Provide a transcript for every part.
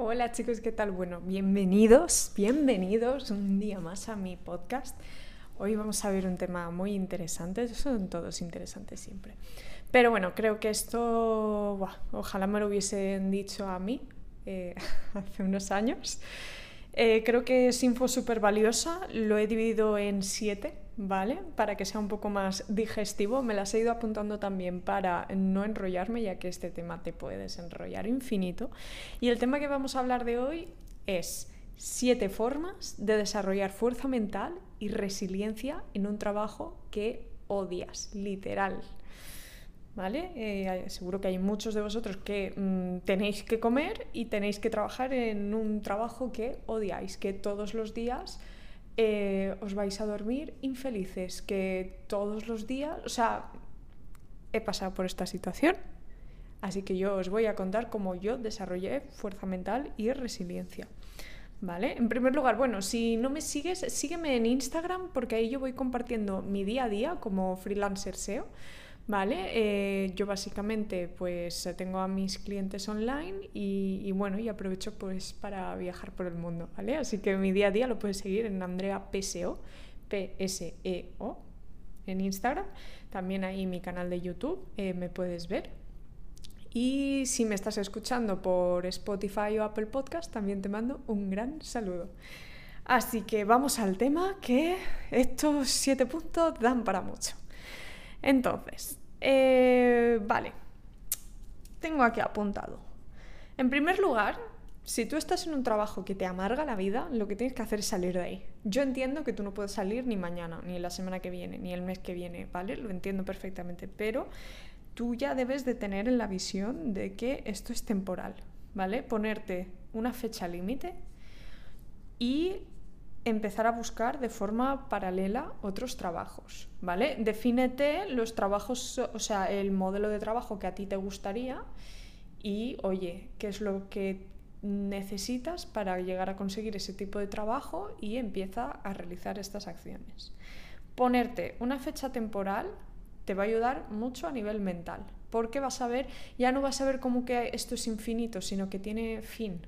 Hola chicos, ¿qué tal? Bueno, bienvenidos, bienvenidos un día más a mi podcast. Hoy vamos a ver un tema muy interesante, son todos interesantes siempre. Pero bueno, creo que esto, ojalá me lo hubiesen dicho a mí eh, hace unos años. Eh, creo que es info súper valiosa, lo he dividido en siete, ¿vale? Para que sea un poco más digestivo. Me las he ido apuntando también para no enrollarme, ya que este tema te puede desenrollar infinito. Y el tema que vamos a hablar de hoy es siete formas de desarrollar fuerza mental y resiliencia en un trabajo que odias, literal. ¿Vale? Eh, seguro que hay muchos de vosotros que mm, tenéis que comer y tenéis que trabajar en un trabajo que odiáis, que todos los días eh, os vais a dormir infelices, que todos los días, o sea, he pasado por esta situación, así que yo os voy a contar cómo yo desarrollé fuerza mental y resiliencia. ¿Vale? En primer lugar, bueno, si no me sigues, sígueme en Instagram porque ahí yo voy compartiendo mi día a día como freelancer SEO. ¿Vale? Eh, yo básicamente pues tengo a mis clientes online y, bueno, y aprovecho pues para viajar por el mundo, ¿vale? Así que mi día a día lo puedes seguir en Andrea PSEO, P-S-E-O, en Instagram. También ahí mi canal de YouTube eh, me puedes ver. Y si me estás escuchando por Spotify o Apple Podcast, también te mando un gran saludo. Así que vamos al tema que estos siete puntos dan para mucho. Entonces, eh, vale, tengo aquí apuntado. En primer lugar, si tú estás en un trabajo que te amarga la vida, lo que tienes que hacer es salir de ahí. Yo entiendo que tú no puedes salir ni mañana, ni la semana que viene, ni el mes que viene, ¿vale? Lo entiendo perfectamente, pero tú ya debes de tener en la visión de que esto es temporal, ¿vale? Ponerte una fecha límite y empezar a buscar de forma paralela otros trabajos, ¿vale? Defínete los trabajos, o sea, el modelo de trabajo que a ti te gustaría y, oye, ¿qué es lo que necesitas para llegar a conseguir ese tipo de trabajo y empieza a realizar estas acciones. Ponerte una fecha temporal te va a ayudar mucho a nivel mental, porque vas a ver, ya no vas a ver como que esto es infinito, sino que tiene fin,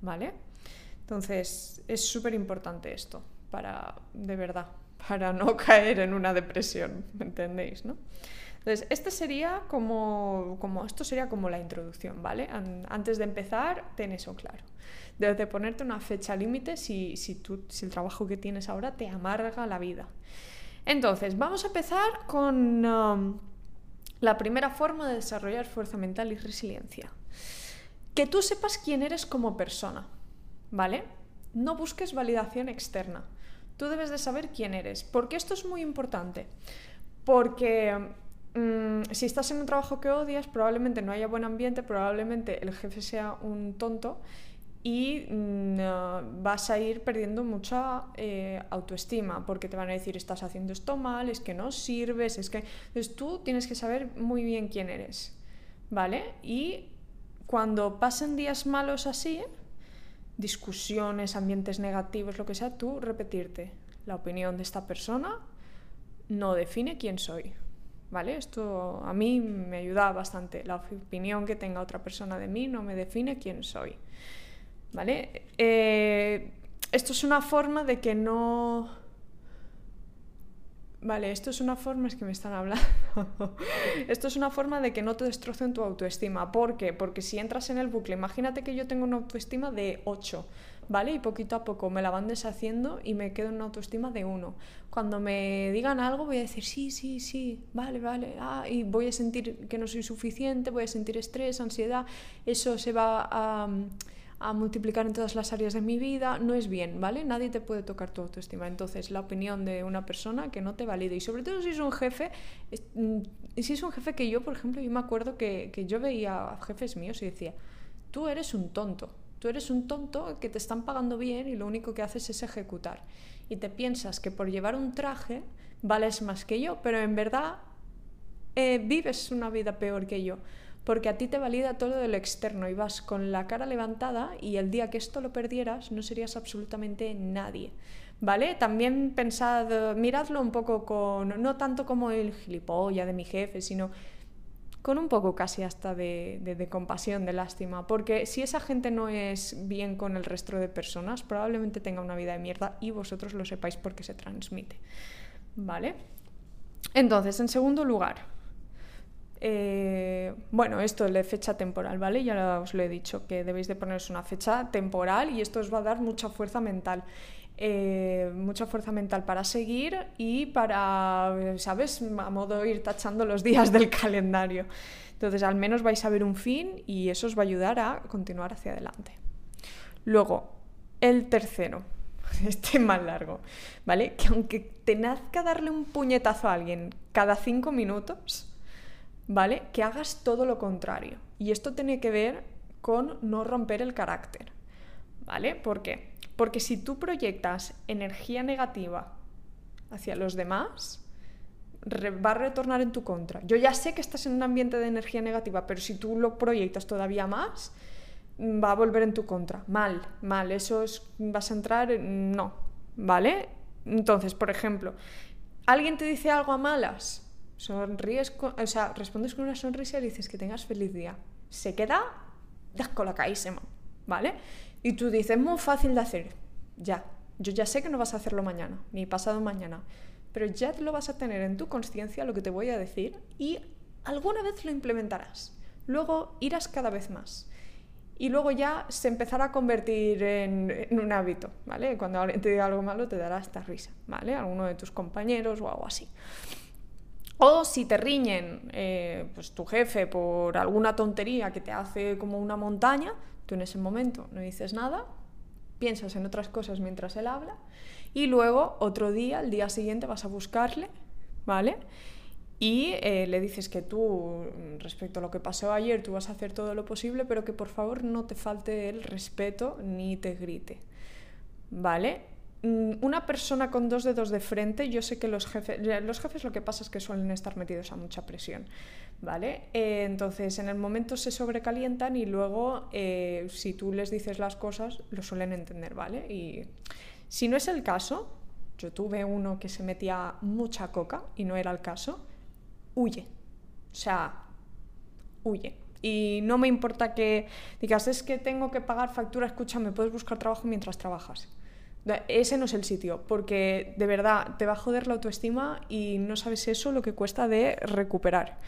¿vale? Entonces, es súper importante esto, para, de verdad, para no caer en una depresión, ¿me entendéis? Entonces, este sería como, como, esto sería como la introducción, ¿vale? Antes de empezar, ten eso claro. Debes de ponerte una fecha límite si, si, si el trabajo que tienes ahora te amarga la vida. Entonces, vamos a empezar con um, la primera forma de desarrollar fuerza mental y resiliencia. Que tú sepas quién eres como persona. ¿Vale? No busques validación externa. Tú debes de saber quién eres. ¿Por qué esto es muy importante? Porque mm, si estás en un trabajo que odias, probablemente no haya buen ambiente, probablemente el jefe sea un tonto y mm, vas a ir perdiendo mucha eh, autoestima porque te van a decir estás haciendo esto mal, es que no sirves, es que... Entonces tú tienes que saber muy bien quién eres, ¿vale? Y cuando pasen días malos así, discusiones, ambientes negativos, lo que sea, tú repetirte, la opinión de esta persona no define quién soy. ¿Vale? Esto a mí me ayuda bastante. La opinión que tenga otra persona de mí no me define quién soy. ¿Vale? Eh, esto es una forma de que no Vale, esto es una forma, es que me están hablando. esto es una forma de que no te destrocen tu autoestima. ¿Por qué? Porque si entras en el bucle, imagínate que yo tengo una autoestima de 8, ¿vale? Y poquito a poco me la van deshaciendo y me quedo en una autoestima de 1. Cuando me digan algo voy a decir sí, sí, sí, vale, vale, ah, y voy a sentir que no soy suficiente, voy a sentir estrés, ansiedad, eso se va a a multiplicar en todas las áreas de mi vida, no es bien, ¿vale? Nadie te puede tocar tu autoestima. Entonces, la opinión de una persona que no te valide, y sobre todo si es un jefe, mm, si es un jefe que yo, por ejemplo, yo me acuerdo que, que yo veía a jefes míos y decía, tú eres un tonto, tú eres un tonto que te están pagando bien y lo único que haces es ejecutar. Y te piensas que por llevar un traje vales más que yo, pero en verdad eh, vives una vida peor que yo porque a ti te valida todo de lo externo y vas con la cara levantada y el día que esto lo perdieras no serías absolutamente nadie. ¿Vale? También pensad, miradlo un poco con, no tanto como el gilipollas de mi jefe, sino con un poco casi hasta de, de, compasión, de lástima, porque si esa gente no es bien con el resto de personas, probablemente tenga una vida de mierda y vosotros lo sepáis porque se transmite. ¿Vale? Entonces, en segundo lugar, eh, bueno, esto es de fecha temporal, ¿vale? Ya os lo he dicho, que debéis de poneros una fecha temporal y esto os va a dar mucha fuerza mental. Eh, mucha fuerza mental para seguir y para, ¿sabes? A modo ir tachando los días del calendario. Entonces, al menos vais a ver un fin y eso os va a ayudar a continuar hacia adelante. Luego, el tercero, este más largo, ¿vale? Que aunque te nazca darle un puñetazo a alguien cada cinco minutos, ¿vale? Que hagas todo lo contrario. Y esto tiene que ver con no romper el carácter, ¿vale? ¿Por qué? Porque si tú proyectas energía negativa hacia los demás, va a retornar en tu contra. Yo ya sé que estás en un ambiente de energía negativa, pero si tú lo proyectas todavía más, va a volver en tu contra. Mal, mal. Eso es, vas a entrar en... No, ¿vale? Entonces, por ejemplo, alguien te dice algo a malas, sonríes, o sea, respondes con una sonrisa y dices que tengas feliz día. Se queda descolocadísimo, ¿vale? Y tú dices, muy fácil de hacer. Ya, yo ya sé que no vas a hacerlo mañana, ni pasado mañana, pero ya lo vas a tener en tu conciencia lo que te voy a decir y alguna vez lo implementarás. Luego irás cada vez más y luego ya se empezará a convertir en, un hábito, ¿vale? Cuando alguien te diga algo malo te dará esta risa, ¿vale? Alguno de tus compañeros o algo así. O si te riñen eh, pues tu jefe por alguna tontería que te hace como una montaña, tú en ese momento no dices nada, piensas en otras cosas mientras él habla y luego otro día, el día siguiente vas a buscarle, ¿vale? y eh, le dices que tú, respecto a lo que pasó ayer, tú vas a hacer todo lo posible, pero que por favor no te falte el respeto ni te grite. ¿Vale? Mm, una persona con dos dedos de frente, yo sé que los jefes, los jefes lo que pasa es que suelen estar metidos a mucha presión, ¿vale? Eh, entonces en el momento se sobrecalientan y luego eh, si tú les dices las cosas lo suelen entender, ¿vale? Y si no es el caso, yo tuve uno que se metía mucha coca y no era el caso, huye. O sea, huye. Y no me importa que digas, es que tengo que pagar factura, escúchame, puedes buscar trabajo mientras trabajas. Ese no es el sitio, porque de verdad te va a joder la autoestima y no sabes eso lo que cuesta de recuperar.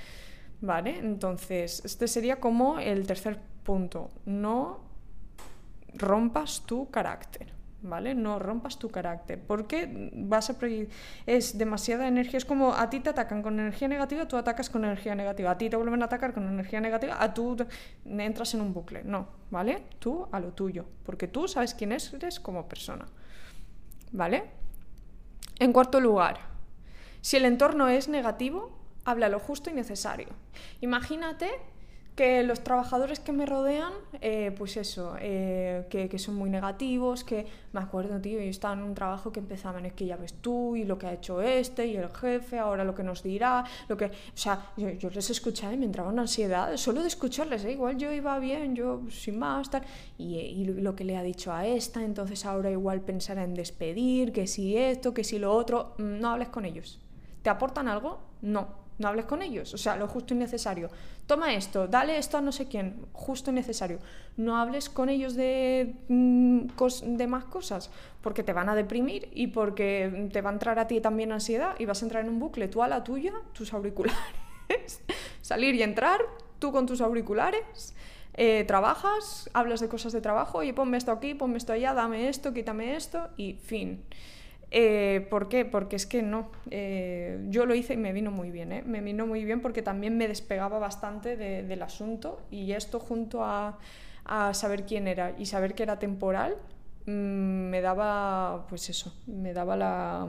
¿Vale? Entonces, este sería como el tercer punto. No rompas tu carácter. ¿Vale? No rompas tu carácter, porque vas a es demasiada energía, es como a ti te atacan con energía negativa, tú atacas con energía negativa, a ti te vuelven a atacar con energía negativa, a tú entras en un bucle, no, ¿vale? Tú a lo tuyo, porque tú sabes quién eres como persona, ¿vale? En cuarto lugar, si el entorno es negativo, habla lo justo y necesario. Imagínate que los trabajadores que me rodean, eh, pues eso, eh, que, son muy negativos, que me acuerdo, tío, yo estaba en un trabajo que empezaban, es que ya ves tú y lo que ha hecho este y el jefe, ahora lo que nos dirá, lo que... O sea, yo, les escuchaba y me entraba una ansiedad, solo de escucharles, ¿eh? igual yo iba bien, yo sin más, tal, y, y lo que le ha dicho a esta, entonces ahora igual pensará en despedir, que si esto, que si lo otro, mm, no hables con ellos. ¿Te aportan algo? No no hables con ellos, o sea, lo justo y necesario. Toma esto, dale esto a no sé quién, justo y necesario. No hables con ellos de, mm, de más cosas, porque te van a deprimir y porque te va a entrar a ti también ansiedad y vas a entrar en un bucle, tú a la tuya, tus auriculares, salir y entrar, tú con tus auriculares. Eh, trabajas, hablas de cosas de trabajo, y ponme esto aquí, ponme esto allá, dame esto, quítame esto y fin. Eh, ¿Por qué? Porque es que no. Eh, yo lo hice y me vino muy bien. ¿eh? Me vino muy bien porque también me despegaba bastante del asunto y esto junto a, saber quién era y saber que era temporal mm, me daba, pues eso, me daba la,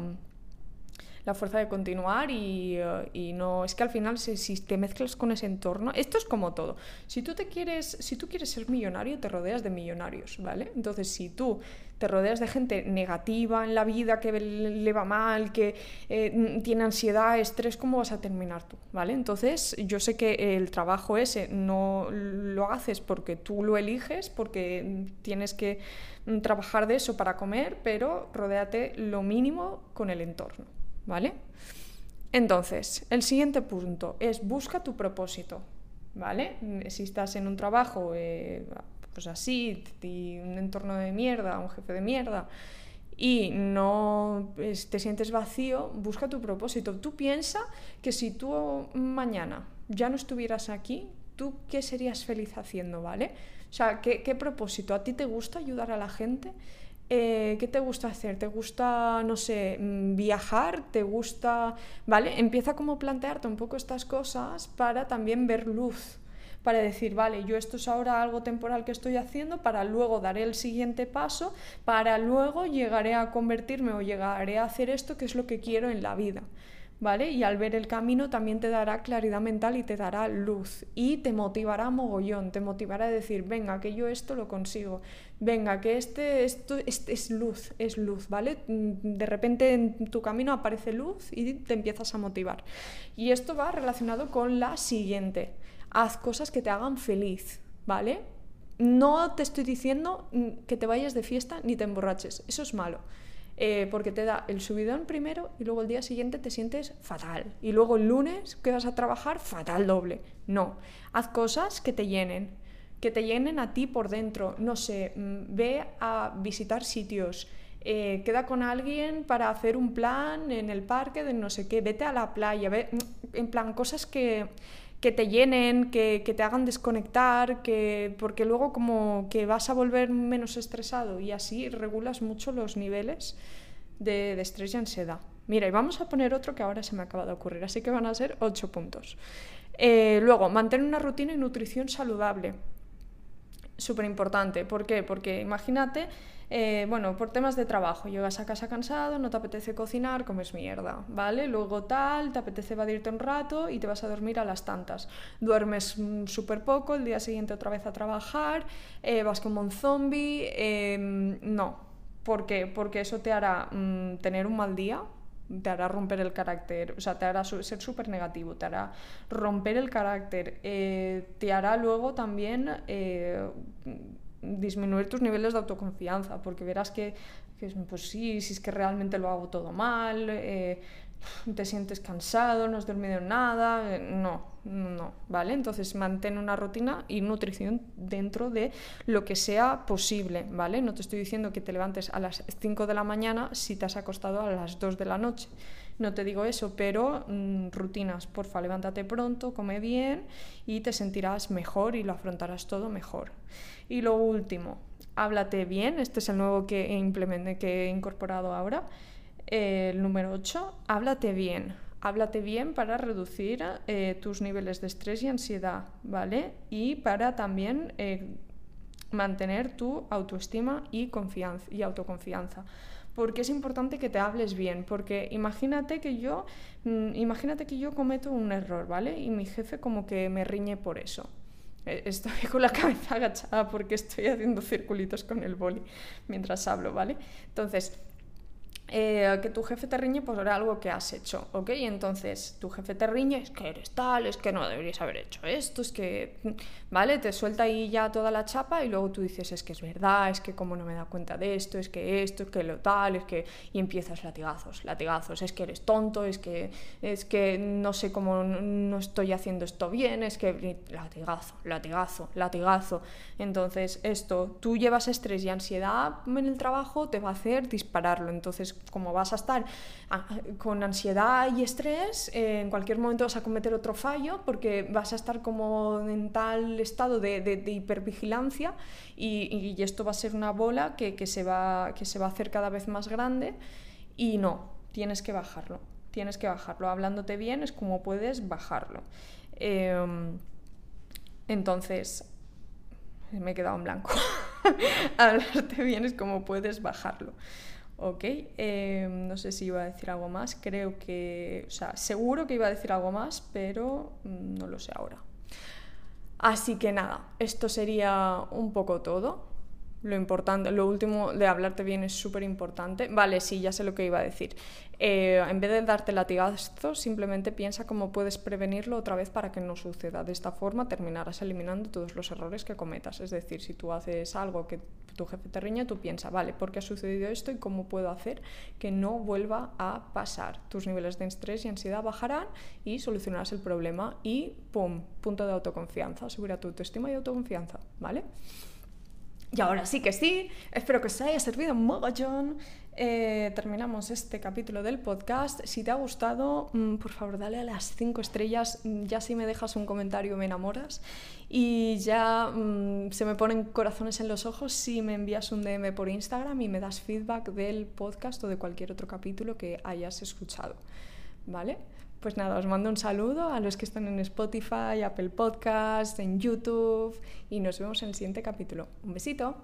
la fuerza de continuar y, y, no es que al final si, si, te mezclas con ese entorno esto es como todo si tú te quieres si tú quieres ser millonario te rodeas de millonarios vale entonces si tú te rodeas de gente negativa en la vida, que le va mal, que eh, tiene ansiedad, estrés, ¿cómo vas a terminar tú? ¿Vale? Entonces, yo sé que el trabajo ese no lo haces porque tú lo eliges, porque tienes que trabajar de eso para comer, pero rodéate lo mínimo con el entorno, ¿vale? Entonces, el siguiente punto es busca tu propósito, ¿vale? Si estás en un trabajo, eh, pues así, un entorno de mierda, un jefe de mierda, y no te sientes vacío, busca tu propósito. Tú piensa que si tú mañana ya no estuvieras aquí, ¿tú qué serías feliz haciendo, ¿vale? O sea, ¿qué, qué propósito? ¿A ti te gusta ayudar a la gente? Eh, ¿qué te gusta hacer? ¿Te gusta, no sé, mm, viajar? ¿Te gusta, vale? Empieza como a plantearte un poco estas cosas para también ver luz, para decir, vale, yo esto es ahora algo temporal que estoy haciendo, para luego daré el siguiente paso, para luego llegaré a convertirme o llegaré a hacer esto que es lo que quiero en la vida. ¿vale? Y al ver el camino también te dará claridad mental y te dará luz y te motivará mogollón, te motivará a decir, venga, que yo esto lo consigo, venga, que este, esto este es luz, es luz, ¿vale? Mm, de repente en tu camino aparece luz y te empiezas a motivar. Y esto va relacionado con la siguiente, haz cosas que te hagan feliz, ¿vale? No te estoy diciendo mm, que te vayas de fiesta ni te emborraches, eso es malo. Eh, porque te da el subidón primero y luego el día siguiente te sientes fatal. Y luego el lunes que vas a trabajar, fatal doble. No, haz cosas que te llenen, que te llenen a ti por dentro. No sé, mm, ve a visitar sitios. Eh, queda con alguien para hacer un plan en el parque de no sé qué, vete a la playa, ve, mm, en plan cosas que, que te llenen, que, que, te hagan desconectar, que, porque luego como que vas a volver menos estresado y así regulas mucho los niveles de, estrés y ansiedad. Mira, y vamos a poner otro que ahora se me acaba de ocurrir, así que van a ser ocho puntos. Eh, luego, mantener una rutina y nutrición saludable. Súper importante. ¿Por qué? Porque imagínate eh, bueno, por temas de trabajo, llegas a casa cansado, no te apetece cocinar, comes mierda, ¿vale? Luego tal, te apetece evadirte un rato y te vas a dormir a las tantas. Duermes mm, súper poco, el día siguiente otra vez a trabajar, eh, vas como un zombie, em, no. ¿Por qué? Porque eso te hará mm, tener un mal día, te hará romper el carácter, o sea, te hará ser súper negativo, te hará romper el carácter, eh, te hará luego también disminuir tus niveles de autoconfianza, porque verás que, pues sí, si es que realmente lo hago todo mal, eh, te sientes cansado, no has dormido nada, eh, no, no, ¿vale? Entonces mantén una rutina y nutrición dentro de lo que sea posible, ¿vale? No te estoy diciendo que te levantes a las 5 de la mañana si te has acostado a las 2 de la noche. No te digo eso, pero mm, rutinas, porfa, levántate pronto, come bien y te sentirás mejor y lo afrontarás todo mejor. Y lo último, háblate bien, este es el nuevo que que he incorporado ahora. El número 8, háblate bien. Háblate bien para reducir eh, tus niveles de estrés y ansiedad, ¿vale? Y para también eh, mantener tu autoestima y, confianza, y autoconfianza porque es importante que te hables bien, porque imagínate que yo, mm, imagínate que yo cometo un error, ¿vale? Y mi jefe como que me riñe por eso. E, estoy con la cabeza agachada porque estoy haciendo circulitos con el boli mientras hablo, ¿vale? Entonces, eh, que tu jefe te riñe por algo que has hecho, ¿ok? Y entonces tu jefe te riñe, es que eres tal, es que no deberías haber hecho esto, es que, ¿vale? Te suelta ahí ya toda la chapa y luego tú dices, es que es verdad, es que como no me da cuenta de esto, es que esto, es que lo tal, es que... Y empiezas latigazos, latigazos, es que eres tonto, es que, es que no sé cómo no estoy haciendo esto bien, es que... Latigazo, latigazo, latigazo. Entonces esto, tú llevas estrés y ansiedad en el trabajo, te va a hacer dispararlo. Entonces como vas a estar ah, con ansiedad y estrés, eh, en cualquier momento vas a cometer otro fallo porque vas a estar como en tal estado de, hipervigilancia y, esto va a ser una bola que, se va, que se va a hacer cada vez más grande y no, tienes que bajarlo, tienes que bajarlo. Hablándote bien es como puedes bajarlo. Em, entonces, me he quedado en blanco. Hablarte bien es como puedes bajarlo. Ok, em, no sé si iba a decir algo más, creo que, o sea, seguro que iba a decir algo más, pero mm, no lo sé ahora. Así que nada, esto sería un poco todo. Lo importante, lo último de hablarte bien es súper importante. Vale, sí, ya sé lo que iba a decir. Eh, en vez de darte latigazos, simplemente piensa cómo puedes prevenirlo otra vez para que no suceda. De esta forma terminarás eliminando todos los errores que cometas. Es decir, si tú haces algo que tu jefe te riñe, tú piensas, vale, ¿por qué ha sucedido esto y cómo puedo hacer que no vuelva a pasar? Tus niveles de estrés y ansiedad bajarán y solucionarás el problema y ¡pum! Punto de autoconfianza, subirá tu autoestima y autoconfianza, ¿vale? Y ahora sí que sí, espero que os haya servido un mogollón. Eh, terminamos este capítulo del podcast. Si te ha gustado, mm, por favor, dale a las 5 estrellas. Mm, ya si me dejas un comentario me enamoras. Y ya mm, se me ponen corazones en los ojos si me envías un DM por Instagram y me das feedback del podcast o de cualquier otro capítulo que hayas escuchado. ¿Vale? Pues nada, os mando un saludo a los que están en Spotify, Apple Podcasts, en YouTube y nos vemos en el siguiente capítulo. Un besito.